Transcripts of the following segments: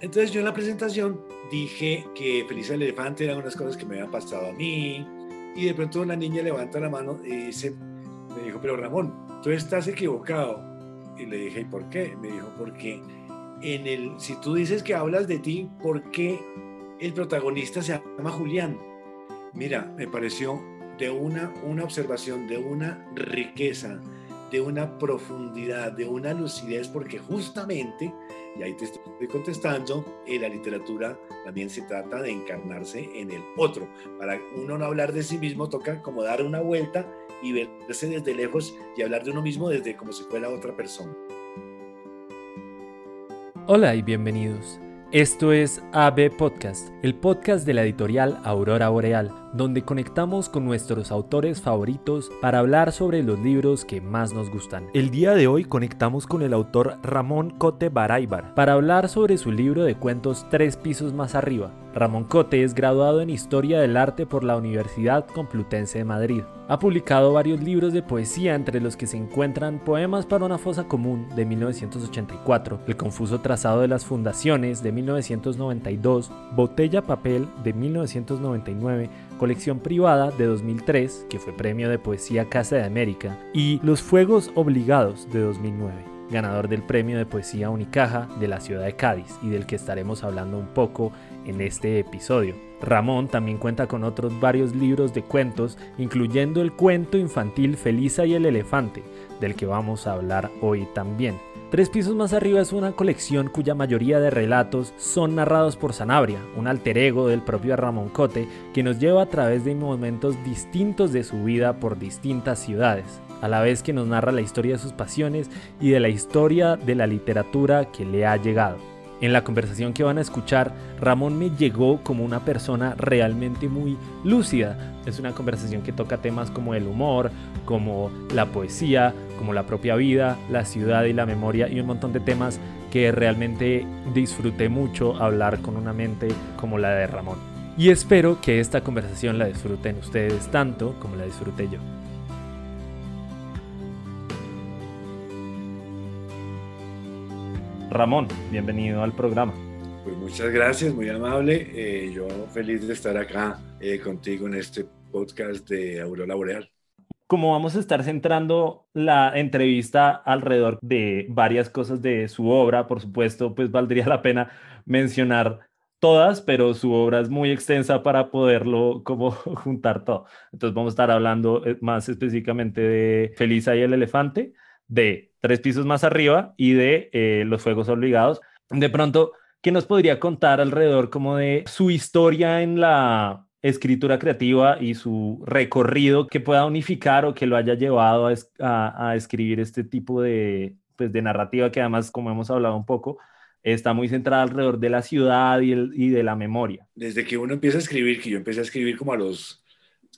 Entonces yo en la presentación dije que Feliz el Elefante eran unas cosas que me habían pasado a mí y de pronto una niña levanta la mano y dice, me dijo, pero Ramón, tú estás equivocado. Y le dije, ¿y por qué? Me dijo, porque en el, si tú dices que hablas de ti, ¿por qué el protagonista se llama Julián? Mira, me pareció de una, una observación, de una riqueza, de una profundidad, de una lucidez, porque justamente, y ahí te estoy contestando, en la literatura también se trata de encarnarse en el otro. Para uno no hablar de sí mismo, toca como dar una vuelta y verse desde lejos y hablar de uno mismo desde como si fuera otra persona. Hola y bienvenidos. Esto es AB Podcast, el podcast de la editorial Aurora Boreal, donde conectamos con nuestros autores favoritos para hablar sobre los libros que más nos gustan. El día de hoy conectamos con el autor Ramón Cote Baraybar para hablar sobre su libro de cuentos Tres pisos más arriba. Ramón Cote es graduado en Historia del Arte por la Universidad Complutense de Madrid. Ha publicado varios libros de poesía entre los que se encuentran Poemas para una fosa común de 1984, El confuso trazado de las fundaciones de 1992, Botella Papel de 1999, Colección Privada de 2003, que fue Premio de Poesía Casa de América, y Los Fuegos Obligados de 2009, ganador del Premio de Poesía Unicaja de la ciudad de Cádiz y del que estaremos hablando un poco en este episodio. Ramón también cuenta con otros varios libros de cuentos, incluyendo el cuento infantil Felisa y el Elefante, del que vamos a hablar hoy también. Tres pisos más arriba es una colección cuya mayoría de relatos son narrados por Sanabria, un alter ego del propio Ramón Cote, que nos lleva a través de momentos distintos de su vida por distintas ciudades, a la vez que nos narra la historia de sus pasiones y de la historia de la literatura que le ha llegado. En la conversación que van a escuchar, Ramón me llegó como una persona realmente muy lúcida. Es una conversación que toca temas como el humor, como la poesía, como la propia vida, la ciudad y la memoria y un montón de temas que realmente disfruté mucho hablar con una mente como la de Ramón. Y espero que esta conversación la disfruten ustedes tanto como la disfruté yo. Ramón, bienvenido al programa. Pues muchas gracias, muy amable. Eh, yo feliz de estar acá eh, contigo en este podcast de Aurora Boreal. Como vamos a estar centrando la entrevista alrededor de varias cosas de su obra, por supuesto, pues valdría la pena mencionar todas, pero su obra es muy extensa para poderlo como juntar todo. Entonces vamos a estar hablando eh, más específicamente de Felisa y el elefante, de tres pisos más arriba y de eh, los fuegos obligados. De pronto, ¿qué nos podría contar alrededor como de su historia en la escritura creativa y su recorrido que pueda unificar o que lo haya llevado a, escribir este tipo de, pues, de narrativa que además, como hemos hablado un poco, está muy centrada alrededor de la ciudad y, y de la memoria. Desde que uno empieza a escribir, que yo empecé a escribir como a los,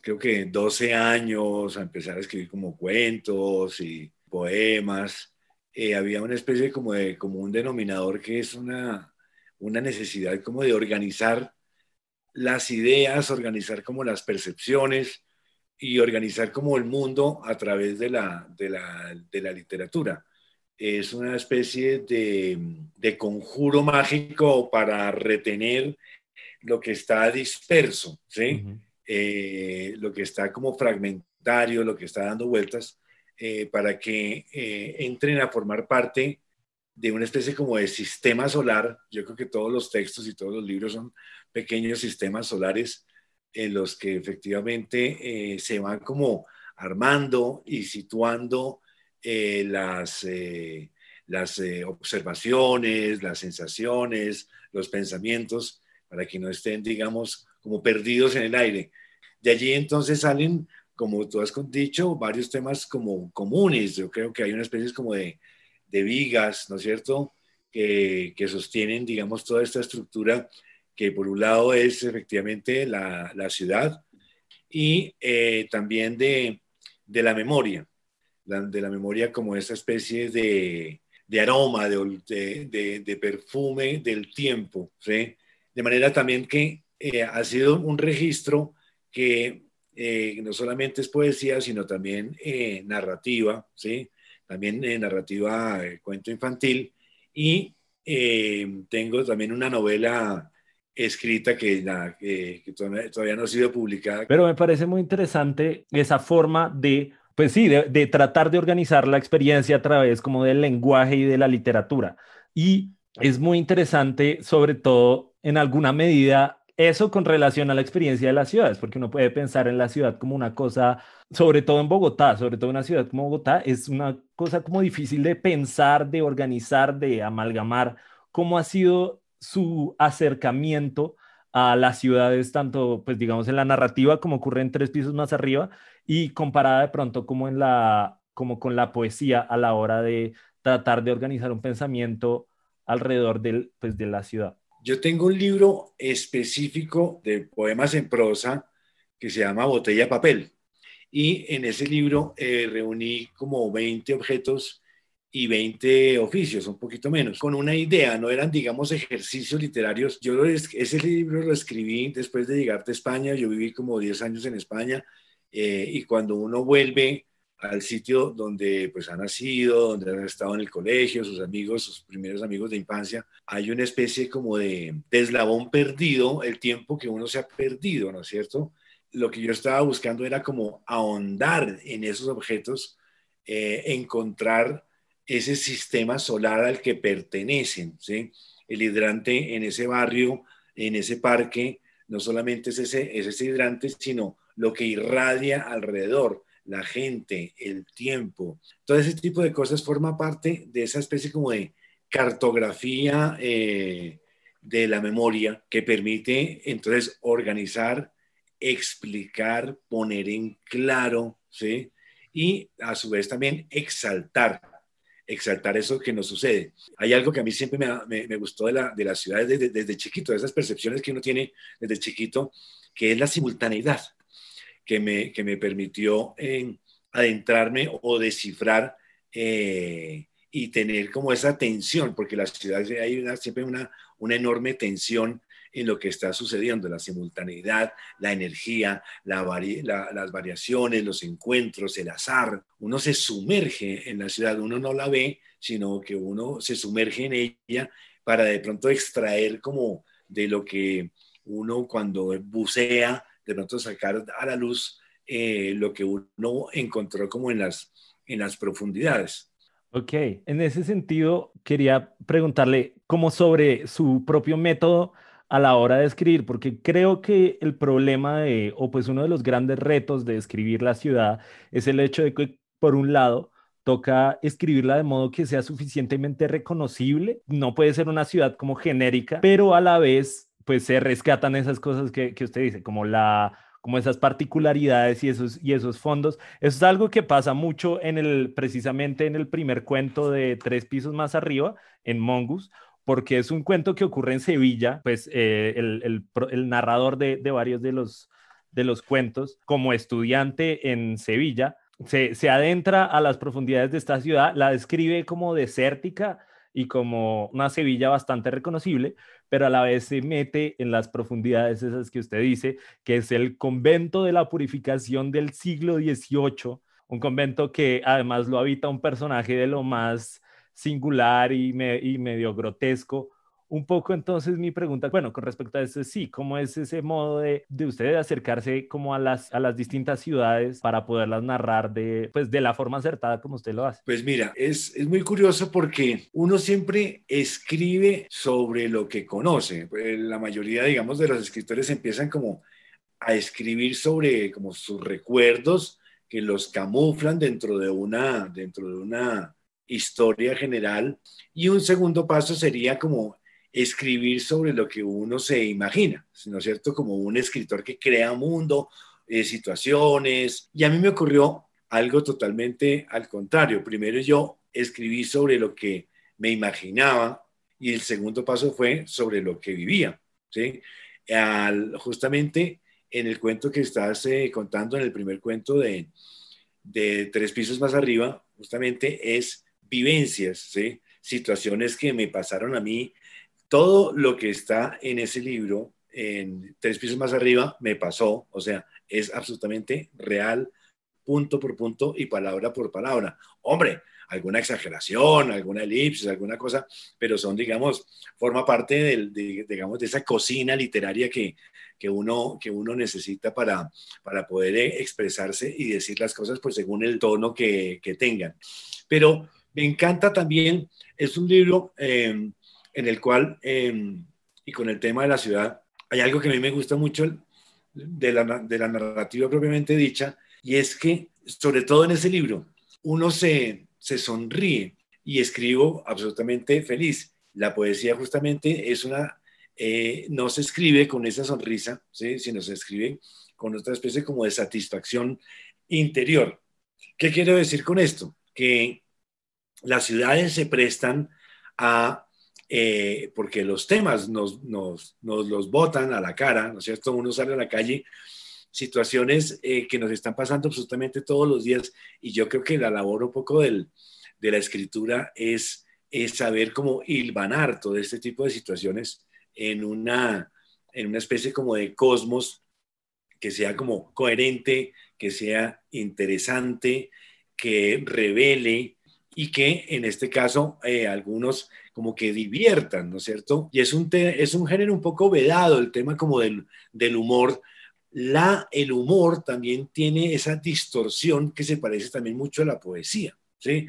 creo que 12 años, a empezar a escribir como cuentos y poemas, eh, había una especie como de como un denominador que es una, una necesidad como de organizar las ideas, organizar como las percepciones y organizar como el mundo a través de la, de la, de la literatura. Es una especie de, de, conjuro mágico para retener lo que está disperso, ¿sí? Eh, lo que está como fragmentario, lo que está dando vueltas, eh, para que eh, entren a formar parte de una especie como de sistema solar. Yo creo que todos los textos y todos los libros son pequeños sistemas solares en los que efectivamente eh, se van como armando y situando las, las observaciones, las sensaciones, los pensamientos, para que no estén, digamos, como perdidos en el aire. De allí entonces salen como tú has dicho, varios temas como comunes. Yo creo que hay una especie como de, de vigas, ¿no es cierto?, que, que, sostienen, digamos, toda esta estructura que por un lado es efectivamente la, la ciudad y eh, también de, de, la memoria, de la memoria como esa especie de, de aroma, de, perfume del tiempo, ¿sí? De manera también que eh, ha sido un registro que eh, no solamente es poesía, sino también eh, narrativa, ¿sí? También eh, narrativa, cuento infantil, y eh, tengo también una novela escrita que, todavía, no ha sido publicada. Pero me parece muy interesante esa forma de, pues sí, de, de, tratar de organizar la experiencia a través como del lenguaje y de la literatura. Y es muy interesante, sobre todo en alguna medida, eso con relación a la experiencia de las ciudades, porque uno puede pensar en la ciudad como una cosa, sobre todo en Bogotá, sobre todo una ciudad como Bogotá, es una cosa como difícil de pensar, de organizar, de amalgamar. ¿Cómo ha sido su acercamiento a las ciudades, tanto, pues digamos, en la narrativa, como ocurre en tres pisos más arriba, y comparada de pronto como en la, como con la poesía a la hora de tratar de organizar un pensamiento alrededor del, pues, de la ciudad? Yo tengo un libro específico de poemas en prosa que se llama Botella Papel. Y en ese libro eh, reuní como 20 objetos y 20 oficios, un poquito menos, con una idea, no eran, digamos, ejercicios literarios. Yo ese libro lo escribí después de llegar de España, yo viví como 10 años en España, eh, y cuando uno vuelve al sitio donde pues ha nacido, donde ha estado en el colegio, sus amigos, sus primeros amigos de infancia, hay una especie como de, eslabón perdido, el tiempo que uno se ha perdido, ¿no es cierto? Lo que yo estaba buscando era como ahondar en esos objetos, eh, encontrar ese sistema solar al que pertenecen, ¿sí? El hidrante en ese barrio, en ese parque, no solamente es ese, es ese hidrante, sino lo que irradia alrededor la gente, el tiempo, todo ese tipo de cosas forma parte de esa especie como de cartografía eh, de la memoria que permite entonces organizar, explicar, poner en claro, ¿sí? Y a su vez también exaltar, exaltar eso que nos sucede. Hay algo que a mí siempre me, gustó de la, de las ciudades desde, desde chiquito, de esas percepciones que uno tiene desde chiquito, que es la simultaneidad que me, que me permitió eh, adentrarme o descifrar eh, y tener como esa tensión, porque la ciudad hay siempre una, una enorme tensión en lo que está sucediendo, la simultaneidad, la energía, la las variaciones, los encuentros, el azar. Uno se sumerge en la ciudad, uno no la ve, sino que uno se sumerge en ella para de pronto extraer como de lo que uno cuando bucea de pronto sacar a la luz eh, lo que uno encontró como en las, en las profundidades. Ok, en ese sentido quería preguntarle como sobre su propio método a la hora de escribir, porque creo que el problema de, o pues uno de los grandes retos de escribir la ciudad es el hecho de que, por un lado, toca escribirla de modo que sea suficientemente reconocible, no puede ser una ciudad como genérica, pero a la vez pues se rescatan esas cosas que, que usted dice, como la como esas particularidades y esos, y esos fondos. Eso es algo que pasa mucho en el, precisamente en el primer cuento de Tres Pisos Más Arriba, en Mongus, porque es un cuento que ocurre en Sevilla, pues eh, el, el, el, narrador de, de, varios de los, de los cuentos, como estudiante en Sevilla, se, se adentra a las profundidades de esta ciudad, la describe como desértica, y como una Sevilla bastante reconocible, pero a la vez se mete en las profundidades esas que usted dice, que es el convento de la purificación del siglo XVIII, un convento que además lo habita un personaje de lo más singular y, y medio grotesco, un poco entonces mi pregunta, bueno, con respecto a eso, sí, ¿cómo es ese modo de, de usted acercarse como a las, a las distintas ciudades para poderlas narrar de, pues, de la forma acertada como usted lo hace? Pues mira, es, es muy curioso porque uno siempre escribe sobre lo que conoce. Pues, la mayoría, digamos, de los escritores empiezan como a escribir sobre como sus recuerdos que los camuflan dentro de una, dentro de una historia general. Y un segundo paso sería como escribir sobre lo que uno se imagina, ¿no es cierto? Como un escritor que crea mundo, eh, situaciones. Y a mí me ocurrió algo totalmente al contrario. Primero yo escribí sobre lo que me imaginaba y el segundo paso fue sobre lo que vivía, ¿sí? justamente en el cuento que estás eh, contando, en el primer cuento de, de Tres Pisos Más Arriba, justamente es vivencias, ¿sí? situaciones que me pasaron a mí todo lo que está en ese libro, en tres pisos más arriba, me pasó, o sea, es absolutamente real, punto por punto y palabra por palabra. Hombre, alguna exageración, alguna elipsis, alguna cosa, pero son, digamos, forma parte del, de, digamos, de esa cocina literaria que, que, uno, que uno necesita para, para poder expresarse y decir las cosas pues según el tono que, que tengan. Pero me encanta también, es un libro eh, en el cual, eh, y con el tema de la ciudad, hay algo que a mí me gusta mucho de la, de la narrativa propiamente dicha, y es que, sobre todo en ese libro, uno se, se sonríe y escribo absolutamente feliz. La poesía justamente es una, eh, no se escribe con esa sonrisa, ¿sí? sino se escribe con otra especie como de satisfacción interior. ¿Qué quiero decir con esto? Que las ciudades se prestan a, eh, porque los temas nos, nos, nos, los botan a la cara, ¿no es cierto? Uno sale a la calle, situaciones eh, que nos están pasando absolutamente todos los días y yo creo que la labor un poco del, de la escritura es, es saber cómo hilvanar todo este tipo de situaciones en una, en una especie como de cosmos que sea como coherente, que sea interesante, que revele, y que en este caso eh, algunos como que diviertan, ¿no es cierto? Y es un, es un género un poco vedado, el tema como del, del humor. La, el humor también tiene esa distorsión que se parece también mucho a la poesía, ¿sí?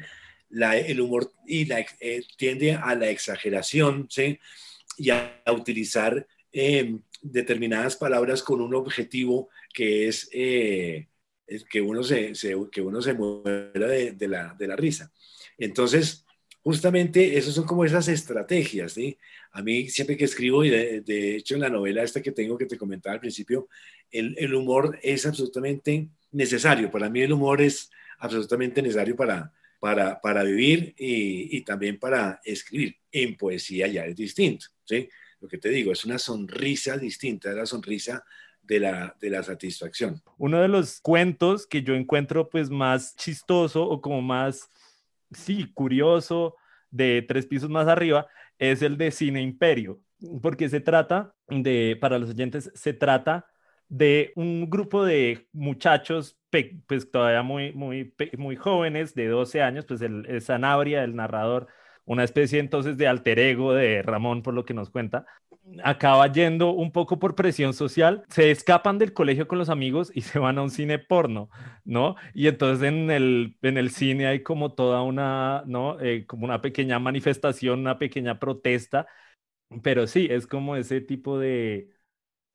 El humor y la, eh, tiende a la exageración, ¿sí? Y a, utilizar em, determinadas palabras con un objetivo que es, que, uno se, que uno se muera de, de, la, de la risa. Entonces, justamente esas son como esas estrategias, ¿sí? A mí siempre que escribo, y de, hecho en la novela esta que tengo que te comentaba al principio, el, humor es absolutamente necesario. Para mí el humor es absolutamente necesario para, para, para vivir y, y, también para escribir. En poesía ya es distinto, ¿sí? Lo que te digo, es una sonrisa distinta, es la sonrisa de la, de la satisfacción. Uno de los cuentos que yo encuentro pues más chistoso o como más sí, curioso de tres pisos más arriba es el de Cine Imperio, porque se trata de, para los oyentes, se trata de un grupo de muchachos, pues todavía muy, muy, muy jóvenes, de 12 años, pues el, Sanabria, el narrador, una especie entonces de alter ego de Ramón, por lo que nos cuenta, acaba yendo un poco por presión social, se escapan del colegio con los amigos y se van a un cine porno, ¿no? Y entonces en el, en el cine hay como toda una, ¿no? Eh, como una pequeña manifestación, una pequeña protesta, pero sí, es como ese tipo de,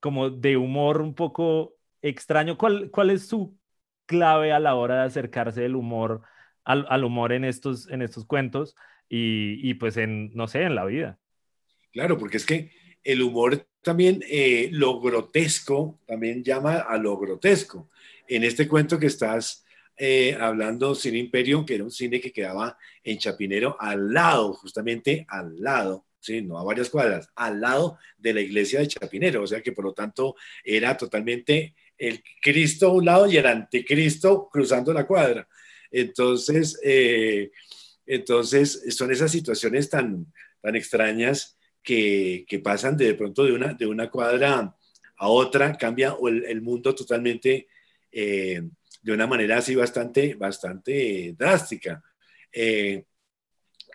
como de humor un poco extraño. ¿Cuál, cuál es su clave a la hora de acercarse del humor, al, al humor en estos, en estos cuentos y, y pues en, no sé, en la vida? Claro, porque es que el humor también, eh, lo grotesco, también llama a lo grotesco. En este cuento que estás eh, hablando, Cine Imperio, que era un cine que quedaba en Chapinero, al lado, justamente al lado, sí, no a varias cuadras, al lado de la iglesia de Chapinero, o sea que por lo tanto era totalmente el Cristo a un lado y el anticristo cruzando la cuadra. Entonces, eh, entonces son esas situaciones tan, tan extrañas que, pasan de, pronto de una, de una cuadra a otra, cambia el, mundo totalmente eh, de una manera así bastante, bastante drástica. Eh,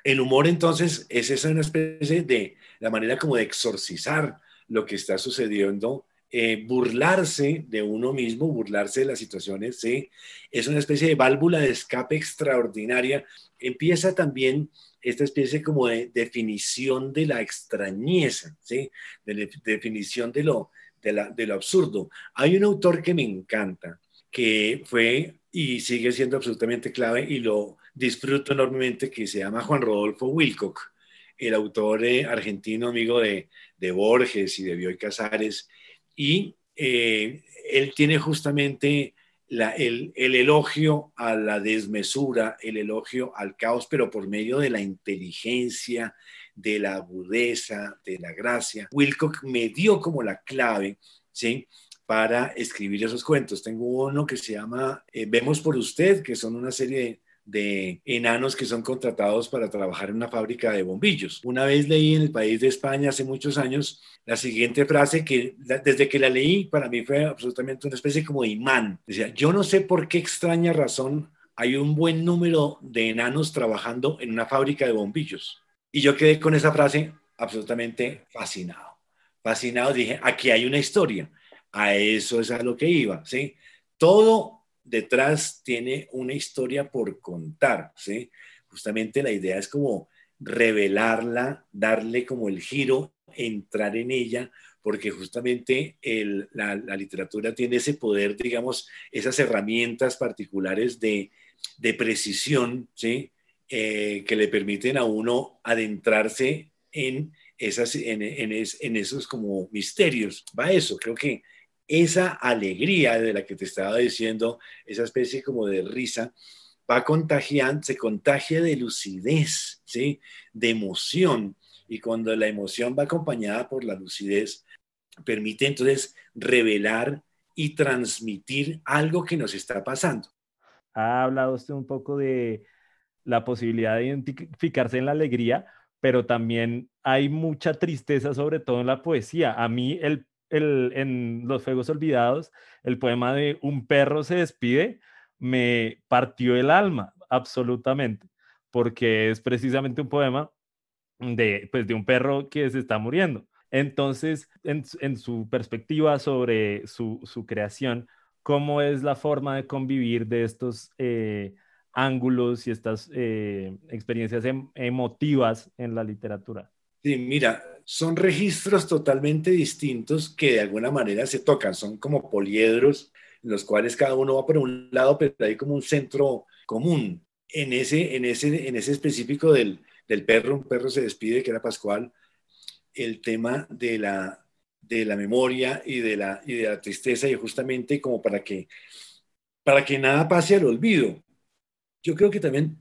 el humor entonces es esa una especie de la manera como de exorcizar lo que está sucediendo, eh, burlarse de uno mismo, burlarse de las situaciones, ¿sí? es una especie de válvula de escape extraordinaria. Empieza también esta especie como de definición de la extrañeza, ¿sí? de definición de lo, de, lo absurdo. Hay un autor que me encanta, que fue y sigue siendo absolutamente clave y lo disfruto enormemente, que se llama Juan Rodolfo Wilcock, el autor eh, argentino amigo de, Borges y de Bioy Casares, y eh, él tiene justamente el, elogio a la desmesura, el elogio al caos, pero por medio de la inteligencia, de la agudeza, de la gracia. Wilcock me dio como la clave, ¿sí? Para escribir esos cuentos. Tengo uno que se llama eh, Vemos por usted, que son una serie de de enanos que son contratados para trabajar en una fábrica de bombillos. Una vez leí en el país de España hace muchos años la siguiente frase que desde que la leí para mí fue absolutamente una especie como imán. Decía, yo no sé por qué extraña razón hay un buen número de enanos trabajando en una fábrica de bombillos. Y yo quedé con esa frase absolutamente fascinado. Fascinado, dije, aquí hay una historia. A eso es a lo que iba, ¿sí? Todo detrás tiene una historia por contar, ¿sí? Justamente la idea es como revelarla, darle como el giro, entrar en ella, porque justamente la, literatura tiene ese poder, digamos, esas herramientas particulares de, precisión, ¿sí? Eh, que le permiten a uno adentrarse en, esas, en, en, esos como misterios. Va eso, creo que esa alegría de la que te estaba diciendo, esa especie como de risa, va contagiando, se contagia de lucidez, ¿sí? de emoción. Y cuando la emoción va acompañada por la lucidez, permite entonces revelar y transmitir algo que nos está pasando. Ha hablado usted un poco de la posibilidad de identificarse en la alegría, pero también hay mucha tristeza, sobre todo en la poesía. A mí, el, el, en Los Fuegos Olvidados, el poema de Un perro se despide me partió el alma, absolutamente, porque es precisamente un poema de, pues, de un perro que se está muriendo. Entonces, en, su perspectiva sobre su, creación, ¿cómo es la forma de convivir de estos eh, ángulos y estas eh, experiencias em, emotivas en la literatura? Sí, mira, son registros totalmente distintos que de alguna manera se tocan, son como poliedros en los cuales cada uno va por un lado, pero hay como un centro común. En ese, en ese, en ese específico del, del perro, un perro se despide, que era Pascual, el tema de la, de la memoria y de la, y de la tristeza y justamente como para que, para que nada pase al olvido. Yo creo que también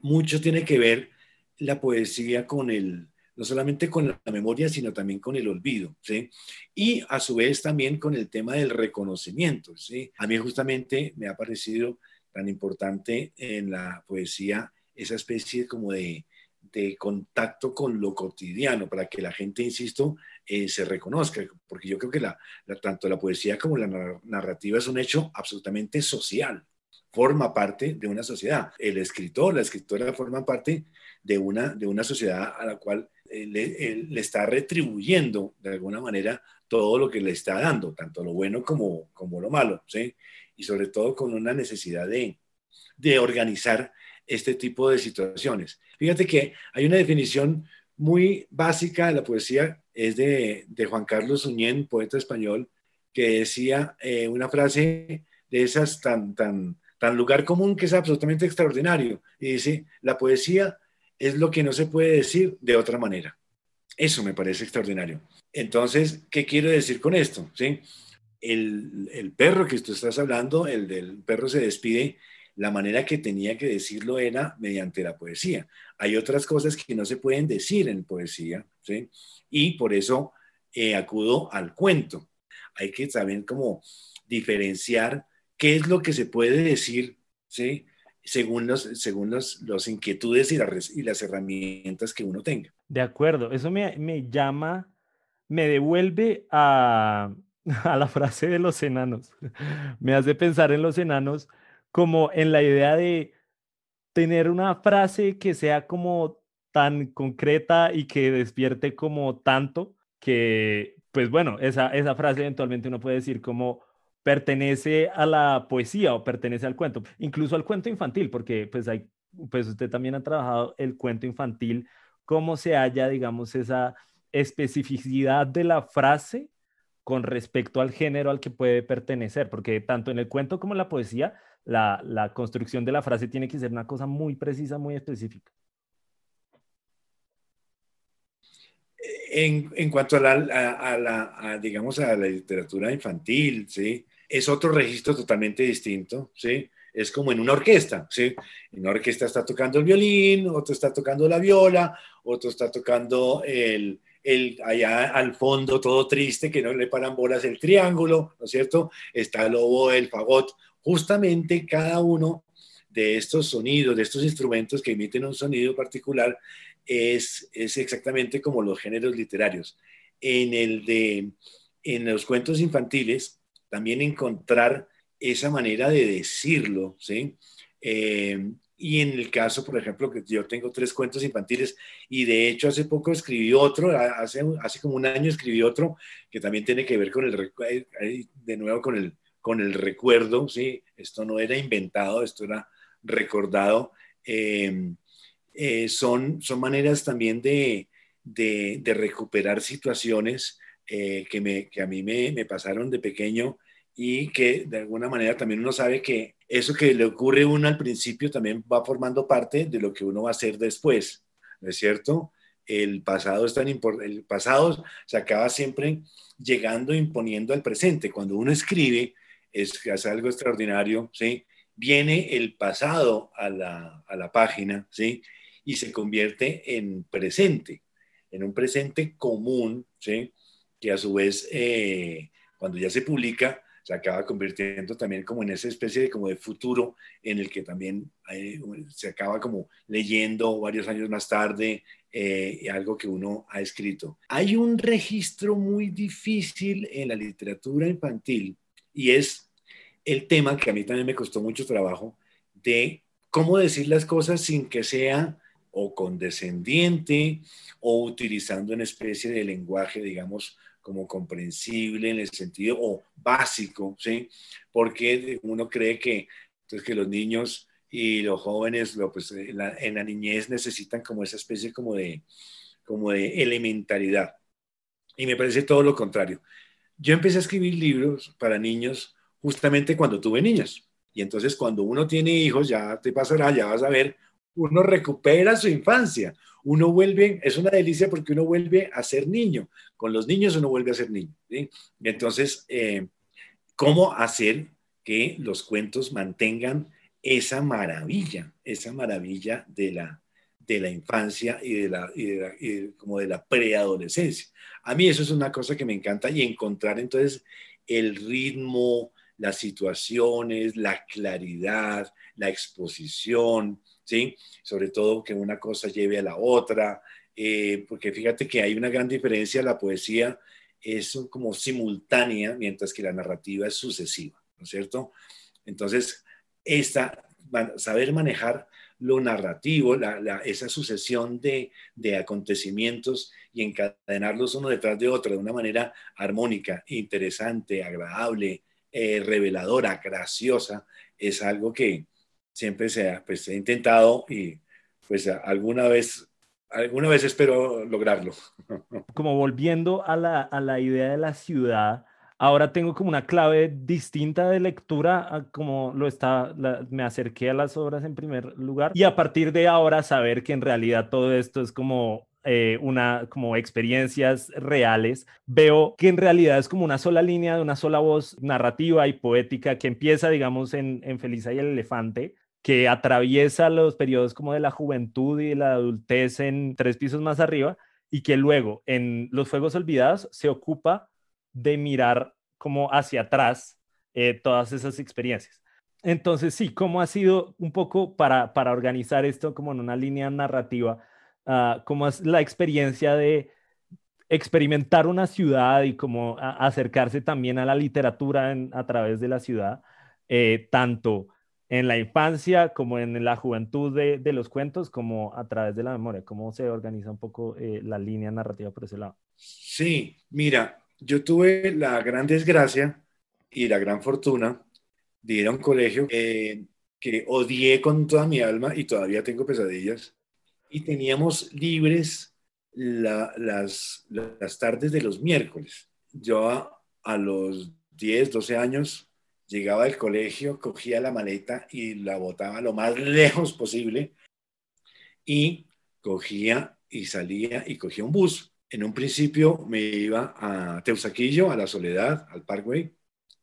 mucho tiene que ver la poesía con el, no solamente con la memoria, sino también con el olvido, ¿sí? Y a su vez también con el tema del reconocimiento, ¿sí? A mí justamente me ha parecido tan importante en la poesía esa especie como de, de contacto con lo cotidiano, para que la gente, insisto, eh, se reconozca, porque yo creo que la, tanto la poesía como la narrativa es un hecho absolutamente social, forma parte de una sociedad. El escritor, la escritora forman parte de una, de una sociedad a la cual le, le, está retribuyendo de alguna manera todo lo que le está dando, tanto lo bueno como, como lo malo, ¿sí? Y sobre todo con una necesidad de, de organizar este tipo de situaciones. Fíjate que hay una definición muy básica de la poesía, es de, de Juan Carlos Uñén, poeta español, que decía eh, una frase de esas tan, tan, tan lugar común que es absolutamente extraordinario. Y dice, la poesía es lo que no se puede decir de otra manera. Eso me parece extraordinario. Entonces, ¿qué quiero decir con esto? ¿Sí? El, el perro que tú estás hablando, el del perro se despide, la manera que tenía que decirlo era mediante la poesía. Hay otras cosas que no se pueden decir en poesía, ¿sí? Y por eso eh, acudo al cuento. Hay que saber cómo diferenciar qué es lo que se puede decir, ¿sí? Según, los, según los, los inquietudes y, las, y las herramientas que uno tenga. De acuerdo, eso me, me llama, me devuelve a, a la frase de los enanos. me hace pensar en los enanos como en la idea de tener una frase que sea como tan concreta y que despierte como tanto que, pues bueno, esa, esa frase eventualmente uno puede decir como pertenece a la poesía o pertenece al cuento, incluso al cuento infantil, porque pues hay, pues usted también ha trabajado el cuento infantil, cómo se halla, digamos, esa especificidad de la frase con respecto al género al que puede pertenecer, porque tanto en el cuento como en la poesía la, construcción de la frase tiene que ser una cosa muy precisa, muy específica. En, cuanto a la, digamos, a la literatura infantil, ¿sí? Es otro registro totalmente distinto, ¿sí? Es como en una orquesta, ¿sí? En una orquesta está tocando el violín, otro está tocando la viola, otro está tocando el, el, allá al fondo todo triste, que no le paran bolas el triángulo, ¿no es cierto? Está el lobo, el fagot, justamente cada uno de estos sonidos, de estos instrumentos que emiten un sonido particular, es, es exactamente como los géneros literarios. En, el de, en los cuentos infantiles, también encontrar esa manera de decirlo, ¿sí? Eh, y en el caso, por ejemplo, que yo tengo tres cuentos infantiles y de hecho hace poco escribí otro, hace, hace como un año escribí otro que también tiene que ver con el, de nuevo con el, con el recuerdo, ¿sí? Esto no era inventado, esto era recordado. Eh, eh, son, son maneras también de, de, recuperar situaciones eh, que, me, que a mí me, pasaron de pequeño y que de alguna manera también uno sabe que eso que le ocurre a uno al principio también va formando parte de lo que uno va a hacer después, ¿no es cierto? El pasado es tan importante, el pasado se acaba siempre llegando, imponiendo al presente. Cuando uno escribe, es, es algo extraordinario, ¿sí? Viene el pasado a la, a la página, ¿sí? Y se convierte en presente, en un presente común, ¿sí? Que a su vez, eh, cuando ya se publica, se acaba convirtiendo también como en esa especie de como de futuro en el que también eh, se acaba como leyendo varios años más tarde eh, algo que uno ha escrito. Hay un registro muy difícil en la literatura infantil y es el tema que a mí también me costó mucho trabajo de cómo decir las cosas sin que sea o condescendiente o utilizando una especie de lenguaje, digamos, como comprensible en el sentido o básico, ¿sí? Porque uno cree que, entonces, que los niños y los jóvenes lo, pues, en, la, niñez necesitan como esa especie como de, como de elementaridad. Y me parece todo lo contrario. Yo empecé a escribir libros para niños justamente cuando tuve niños. Y entonces cuando uno tiene hijos, ya te pasará, ya vas a ver, uno recupera su infancia, uno vuelve, es una delicia porque uno vuelve a ser niño. Con los niños uno vuelve a ser niño. entonces, eh, ¿cómo hacer que los cuentos mantengan esa maravilla, esa maravilla de la, de la infancia y de la, como de la preadolescencia? A mí eso es una cosa que me encanta y encontrar entonces el ritmo, las situaciones, la claridad, la exposición, Sobre todo que una cosa lleve a la otra, eh, porque fíjate que hay una gran diferencia, la poesía es como simultánea, mientras que la narrativa es sucesiva, ¿no es cierto? Entonces, esta, saber manejar lo narrativo, esa sucesión de, acontecimientos y encadenarlos uno detrás de otro de una manera armónica, interesante, agradable, eh, reveladora, graciosa, es algo que, siempre se ha, pues, he intentado y pues alguna vez, alguna vez espero lograrlo. Como volviendo a la, a la idea de la ciudad, ahora tengo como una clave distinta de lectura como lo está, me acerqué a las obras en primer lugar y a partir de ahora saber que en realidad todo esto es como eh, una, como experiencias reales, veo que en realidad es como una sola línea de una sola voz narrativa y poética que empieza, digamos, en, en Felisa y el elefante, que atraviesa los periodos como de la juventud y la adultez en tres pisos más arriba y que luego en Los Fuegos Olvidados se ocupa de mirar como hacia atrás eh, todas esas experiencias. Entonces, sí, ¿cómo ha sido un poco para, para organizar esto como en una línea narrativa? Uh, ¿Cómo es la experiencia de experimentar una ciudad y cómo acercarse también a la literatura a través de la ciudad, eh, tanto en la infancia como en la juventud de, los cuentos, como a través de la memoria? ¿Cómo se organiza un poco eh, la línea narrativa por ese lado? Sí, mira, yo tuve la gran desgracia y la gran fortuna de ir a un colegio eh, que odié con toda mi alma y todavía tengo pesadillas. Y teníamos libres las, las tardes de los miércoles. Yo a, a los 10, 12 años llegaba al colegio, cogía la maleta y la botaba lo más lejos posible y cogía y salía y cogía un bus. En un principio me iba a Teusaquillo, a la Soledad, al Parkway,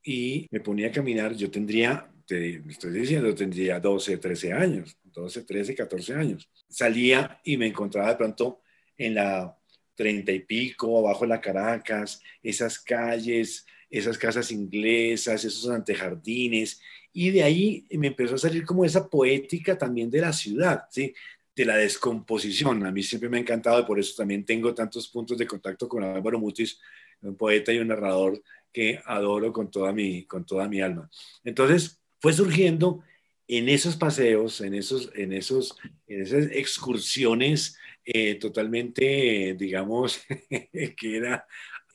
y me ponía a caminar. Yo tendría, te estoy diciendo, tendría 12, 13 años, 12, 13, 14 años. Salía y me encontraba de pronto en la treinta y pico, abajo de la Caracas, esas calles esas casas inglesas, esos antejardines, y de ahí me empezó a salir como esa poética también de la ciudad, ¿sí? de la descomposición. A mí siempre me ha encantado y por eso también tengo tantos puntos de contacto con Álvaro Mutis, un poeta y un narrador que adoro con toda mi, con toda mi alma. Entonces fue surgiendo en esos paseos, en, esos, en, esos, en esas excursiones eh, totalmente, digamos, que eran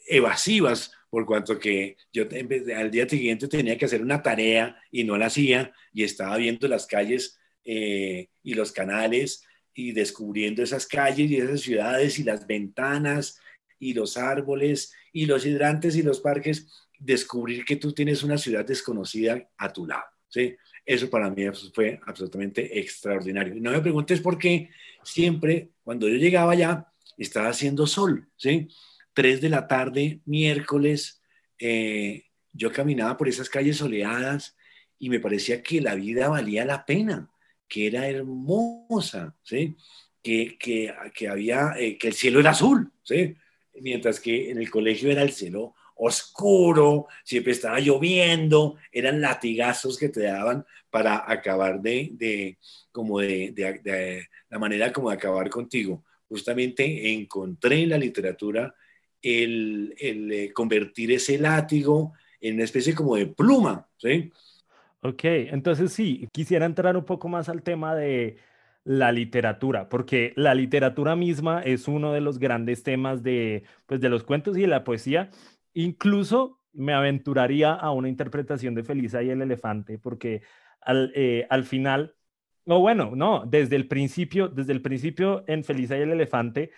evasivas, por cuanto que yo al día siguiente tenía que hacer una tarea y no la hacía y estaba viendo las calles eh, y los canales y descubriendo esas calles y esas ciudades y las ventanas y los árboles y los hidrantes y los parques, descubrir que tú tienes una ciudad desconocida a tu lado. ¿sí? Eso para mí fue absolutamente extraordinario. No me preguntes por qué siempre cuando yo llegaba allá estaba haciendo sol. ¿sí? Tres de la tarde, miércoles, eh, yo caminaba por esas calles soleadas y me parecía que la vida valía la pena que era hermosa, ¿sí? Que, que, que había, eh, que el cielo era azul, ¿sí? Mientras que en el colegio era el cielo oscuro, siempre estaba lloviendo, eran latigazos que te daban para acabar de, de como de, de, la manera como de acabar contigo. Justamente encontré en la literatura el, el eh, convertir ese látigo en una especie como de pluma, ¿sí? Ok, entonces sí, quisiera entrar un poco más al tema de la literatura, porque la literatura misma es uno de los grandes temas de, pues, de los cuentos y de la poesía. Incluso me aventuraría a una interpretación de Felisa y el elefante, porque al, eh, al final, o bueno, no, desde el principio, desde el principio en Felisa y el elefante,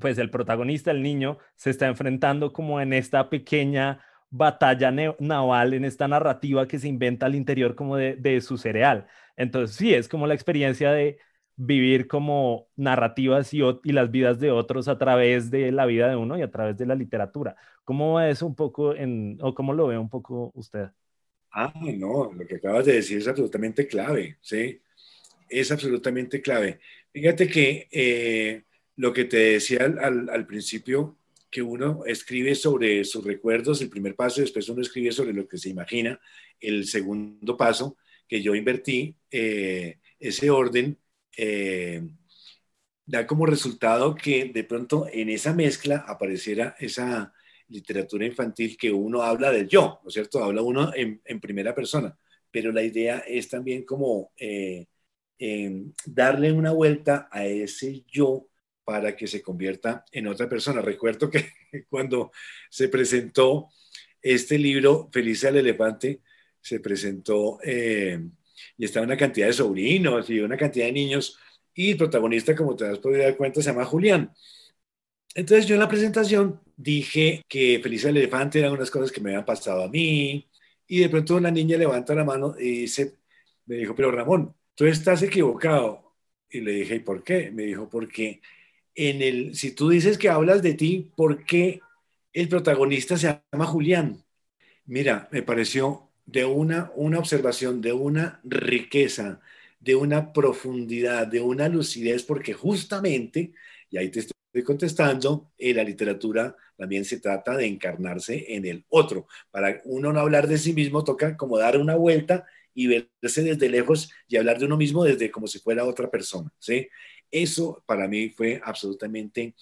pues el protagonista, el niño, se está enfrentando como en esta pequeña batalla naval, en esta narrativa que se inventa al interior como de, su cereal. Entonces, sí, es como la experiencia de vivir como narrativas y, las vidas de otros a través de la vida de uno y a través de la literatura. ¿Cómo es un poco en, o cómo lo ve un poco usted? Ah, no, lo que acabas de decir es absolutamente clave, ¿sí? Es absolutamente clave. Fíjate que eh, lo que te decía al, al principio que uno escribe sobre sus recuerdos, el primer paso, y después uno escribe sobre lo que se imagina, el segundo paso, que yo invertí, eh, ese orden, eh, da como resultado que de pronto en esa mezcla apareciera esa literatura infantil que uno habla del yo, ¿no es cierto? Habla uno en, primera persona, pero la idea es también como eh, darle una vuelta a ese yo para que se convierta en otra persona. Recuerdo que cuando se presentó este libro, Feliz al Elefante, se presentó eh, y estaba una cantidad de sobrinos y una cantidad de niños y el protagonista, como te has podido dar cuenta, se llama Julián. Entonces yo en la presentación dije que Feliz al Elefante eran unas cosas que me habían pasado a mí y de pronto una niña levanta la mano y dice, me dijo, pero Ramón, tú estás equivocado. Y le dije, ¿y por qué? Me dijo, porque en el, si tú dices que hablas de ti, ¿por qué el protagonista se llama Julián? Mira, me pareció de una, una observación, de una riqueza, de una profundidad, de una lucidez, porque justamente, y ahí te estoy contestando, en la literatura también se trata de encarnarse en el otro. Para uno no hablar de sí mismo, toca como dar una vuelta y verse desde lejos y hablar de uno mismo desde como si fuera otra persona, ¿sí? Eso para mí fue absolutamente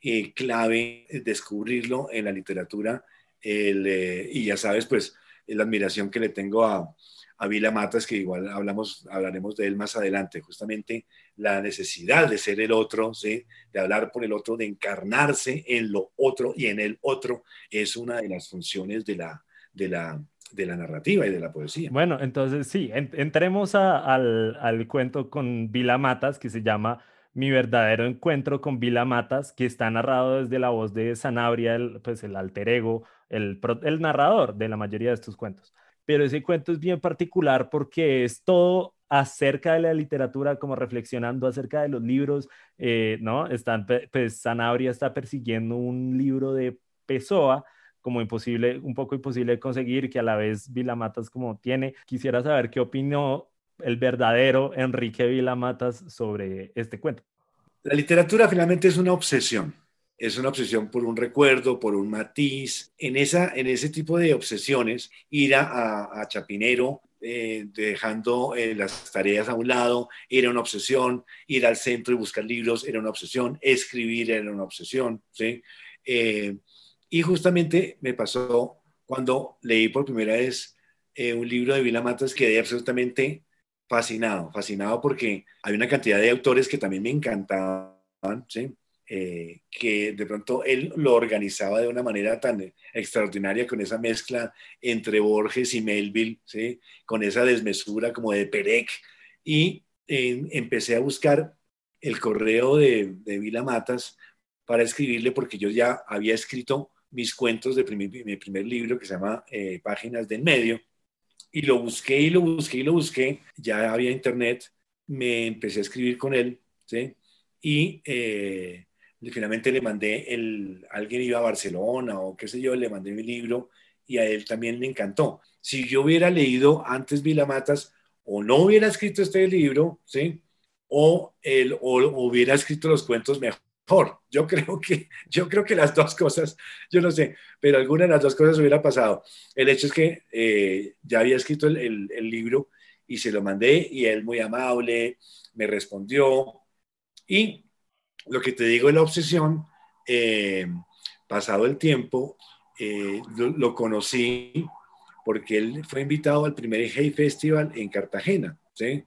eh, clave descubrirlo en la literatura eh, y ya sabes, pues la admiración que le tengo a, a Vila Matas, que igual hablamos, hablaremos de él más adelante, justamente la necesidad de ser el otro, ¿sí? de hablar por el otro, de encarnarse en lo otro y en el otro, es una de las funciones de la, de la, narrativa y de la poesía. Bueno, entonces sí, entremos al, al, cuento con Vila Matas, que se llama Mi verdadero encuentro con Vila Matas, que está narrado desde la voz de Sanabria, el, pues el alter ego, el, el narrador de la mayoría de estos cuentos. Pero ese cuento es bien particular porque es todo acerca de la literatura, como reflexionando acerca de los libros, eh, ¿no? Están, pues Sanabria está persiguiendo un libro de Pessoa, como imposible, un poco imposible de conseguir, que a la vez Vilamatas como tiene. Quisiera saber qué opinó el verdadero Enrique Vilamatas sobre este cuento. La literatura finalmente es una obsesión. Es una obsesión por un recuerdo, por un matiz. En, esa, en ese tipo de obsesiones, ir a, Chapinero eh, dejando eh, las tareas a un lado, era una obsesión, ir al centro y buscar libros era una obsesión, escribir era una obsesión, ¿sí? Eh, y justamente me pasó cuando leí por primera vez eh, un libro de Vila Matas, quedé absolutamente fascinado, fascinado porque hay una cantidad de autores que también me encantaban, ¿sí? Eh, que de pronto él lo organizaba de una manera tan extraordinaria con esa mezcla entre Borges y Melville, ¿sí? con esa desmesura como de Perec. Y empecé a buscar el correo de, de Vila Matas para escribirle porque yo ya había escrito mis cuentos de mi primer libro que se llama eh, Páginas del Medio. Y lo busqué y lo busqué y lo busqué. Ya había internet. Me empecé a escribir con él. ¿sí? Y eh, finalmente le mandé, el, alguien iba a Barcelona o qué sé yo, le mandé mi libro y a él también le encantó. Si yo hubiera leído antes Vilamatas o no hubiera escrito este libro, ¿sí? O, él, o, hubiera escrito los cuentos mejor. Yo creo que, yo creo que las dos cosas, yo no sé, pero alguna de las dos cosas hubiera pasado. El hecho es que eh, ya había escrito el, el, el libro y se lo mandé y él muy amable me respondió y lo que te digo de la obsesión, eh, pasado el tiempo, eh, lo, conocí porque él fue invitado al primer Hey Festival en Cartagena, ¿sí?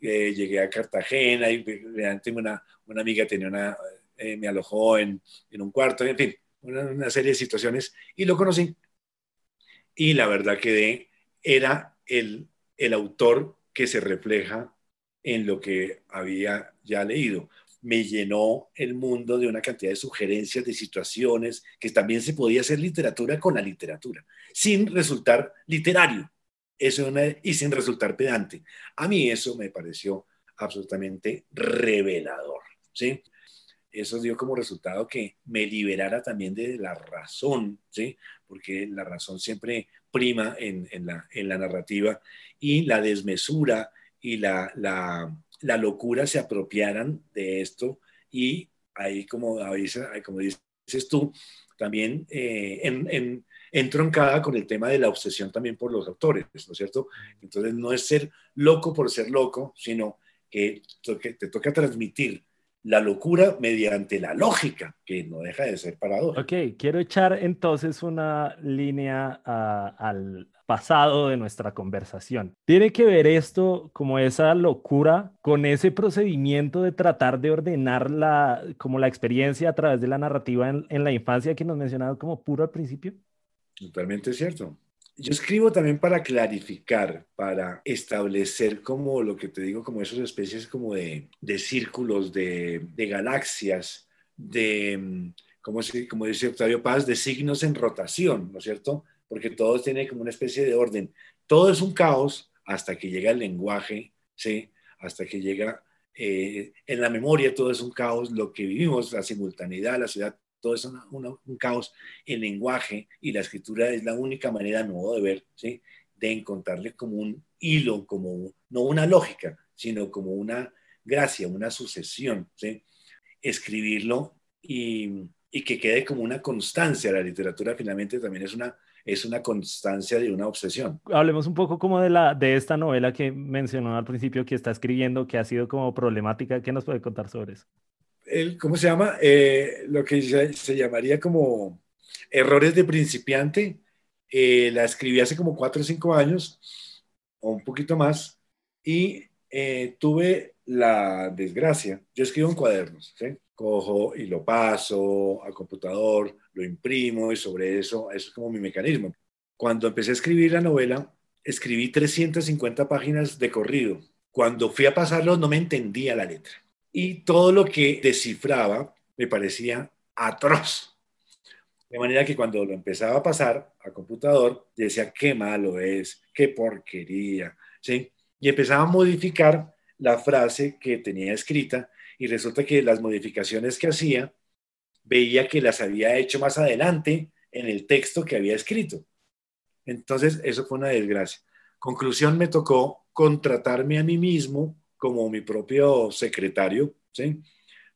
Eh, llegué a Cartagena y una, una amiga tenía una, me alojó en, en, un cuarto, en fin, una, una, serie de situaciones y lo conocí. Y la verdad que era el, el autor que se refleja en lo que había ya leído me llenó el mundo de una cantidad de sugerencias, de situaciones, que también se podía hacer literatura con la literatura, sin resultar literario eso y sin resultar pedante. A mí eso me pareció absolutamente revelador, ¿sí? Eso dio como resultado que me liberara también de la razón, ¿sí? Porque la razón siempre prima en, la, en la narrativa y la desmesura y la, la la locura se apropiaran de esto y ahí, como, como dices tú, también eh, en, entroncada con el tema de la obsesión también por los autores, ¿no es cierto? Entonces no es ser loco por ser loco, sino que te toca transmitir la locura mediante la lógica, que no deja de ser paradójico. Ok, quiero echar entonces una línea al, pasado de nuestra conversación. ¿Tiene que ver esto como esa locura con ese procedimiento de tratar de ordenar la, como la experiencia a través de la narrativa en, en la infancia que nos mencionaba como puro al principio? Totalmente cierto. Yo escribo también para clarificar, para establecer como lo que te digo, como esas especies como de, de círculos, de, de, galaxias, de, como, como dice Octavio Paz, de signos en rotación, ¿no es cierto? Porque todo tiene como una especie de orden. Todo es un caos hasta que llega el lenguaje, ¿sí? hasta que llega eh, en la memoria, todo es un caos, lo que vivimos, la simultaneidad, la ciudad, todo es un caos. El lenguaje y la escritura es la única manera, nuevo de ver, ¿sí? de encontrarle como un hilo, como no una lógica, sino como una gracia, una sucesión. ¿sí? Escribirlo y, y que quede como una constancia. La literatura finalmente también es una es una constancia de una obsesión. Hablemos un poco como de, la, de esta novela que mencionó al principio que está escribiendo, que ha sido como problemática. ¿Qué nos puede contar sobre eso? El, ¿Cómo se llama? Eh, lo que se, llamaría como errores de principiante. Eh, la escribí hace como cuatro o cinco años, o un poquito más, y eh, tuve la desgracia. Yo escribo en cuadernos, cojo y lo paso al computador, lo imprimo y sobre eso, es como mi mecanismo. Cuando empecé a escribir la novela, escribí 350 páginas de corrido. Cuando fui a pasarlo no me entendía la letra. Y todo lo que descifraba me parecía atroz. De manera que cuando lo empezaba a pasar a computador, decía, qué malo es, qué porquería. Y empezaba a modificar la frase que tenía escrita y resulta que las modificaciones que hacía veía que las había hecho más adelante en el texto que había escrito. Entonces, eso fue una desgracia. Conclusión, me tocó contratarme a mí mismo como mi propio secretario, ¿sí?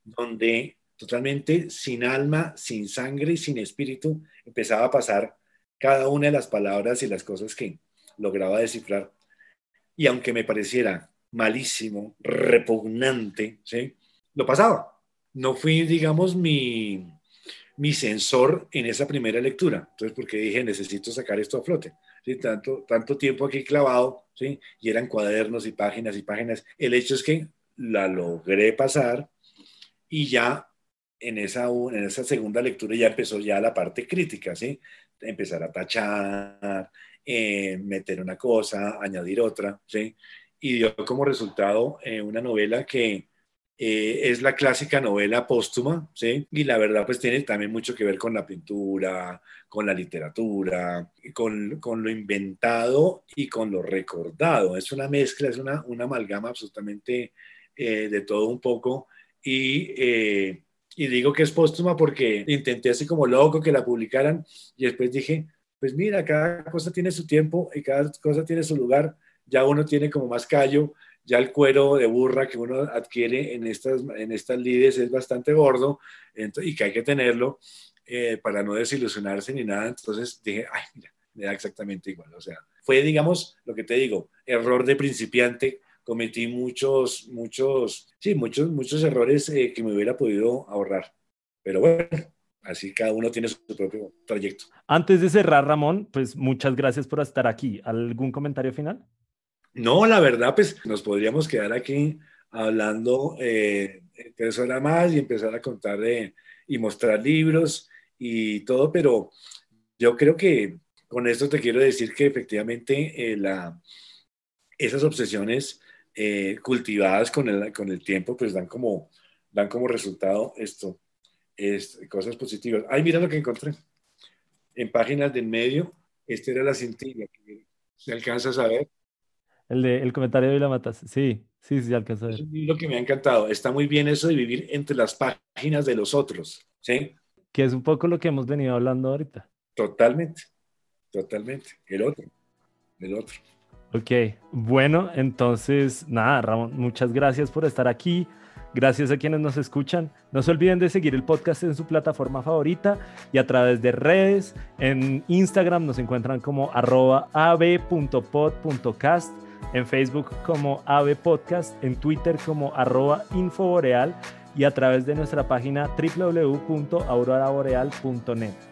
donde totalmente sin alma, sin sangre sin espíritu empezaba a pasar cada una de las palabras y las cosas que lograba descifrar. Y aunque me pareciera malísimo, repugnante, ¿sí? lo pasaba. No fui, digamos, mi, mi sensor en esa primera lectura. Entonces, porque dije, necesito sacar esto a flote. ¿Sí? Tanto, tanto tiempo aquí clavado, ¿sí? y eran cuadernos y páginas y páginas. El hecho es que la logré pasar y ya en esa, en esa segunda lectura ya empezó ya la parte crítica, ¿sí? Empezar a tachar, eh, meter una cosa, añadir otra, ¿sí? Y dio como resultado eh, una novela que eh, es la clásica novela póstuma, ¿sí? Y la verdad pues tiene también mucho que ver con la pintura, con la literatura, con, con lo inventado y con lo recordado. Es una mezcla, es una, una amalgama absolutamente de todo un poco y y digo que es póstuma porque intenté así como loco que la publicaran y después dije, pues mira, cada cosa tiene su tiempo y cada cosa tiene su lugar. Ya uno tiene como más callo, ya el cuero de burra que uno adquiere en estas, en estas lides es bastante gordo y que hay que tenerlo eh, para no desilusionarse ni nada. Entonces dije, ay, mira, me da exactamente igual. O sea, fue, digamos, lo que te digo, error de principiante cometí muchos, muchos, sí, muchos, muchos errores eh, que me hubiera podido ahorrar. Pero bueno, así cada uno tiene su propio trayecto. Antes de cerrar, Ramón, pues muchas gracias por estar aquí. ¿Algún comentario final? No, la verdad, pues nos podríamos quedar aquí hablando eh, tres horas más y empezar a contar y mostrar libros y todo, pero yo creo que con esto te quiero decir que efectivamente eh, la, esas obsesiones eh, cultivadas con el, con el tiempo, pues dan como, dan como resultado esto, es, cosas positivas. Ay, mira lo que encontré. En páginas del medio, esta era la cintilla. ¿Se alcanza a saber? El, de, el comentario de la Matas. Sí, sí, sí, alcanza a ver. Es un libro que me ha encantado. Está muy bien eso de vivir entre las páginas de los otros. ¿Sí? Que es un poco lo que hemos venido hablando ahorita. Totalmente, totalmente. El otro, el otro. Ok, bueno, entonces nada, Ramón, muchas gracias por estar aquí. Gracias a quienes nos escuchan. No se olviden de seguir el podcast en su plataforma favorita y a través de redes. En Instagram nos encuentran como ab.pod.cast, en Facebook como abpodcast, en Twitter como infoboreal y a través de nuestra página www.auroraboreal.net.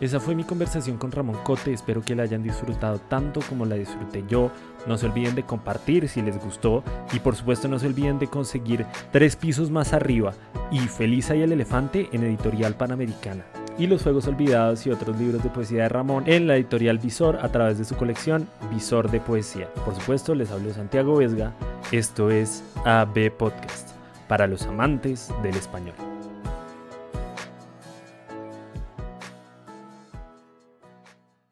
Esa fue mi conversación con Ramón Cote, espero que la hayan disfrutado tanto como la disfruté yo. No se olviden de compartir si les gustó y por supuesto no se olviden de conseguir tres pisos más arriba y Feliz y el Elefante en Editorial Panamericana y Los Fuegos Olvidados y otros libros de poesía de Ramón en la editorial Visor a través de su colección Visor de Poesía. Por supuesto, les hablo Santiago Vesga. Esto es AB Podcast para los amantes del español.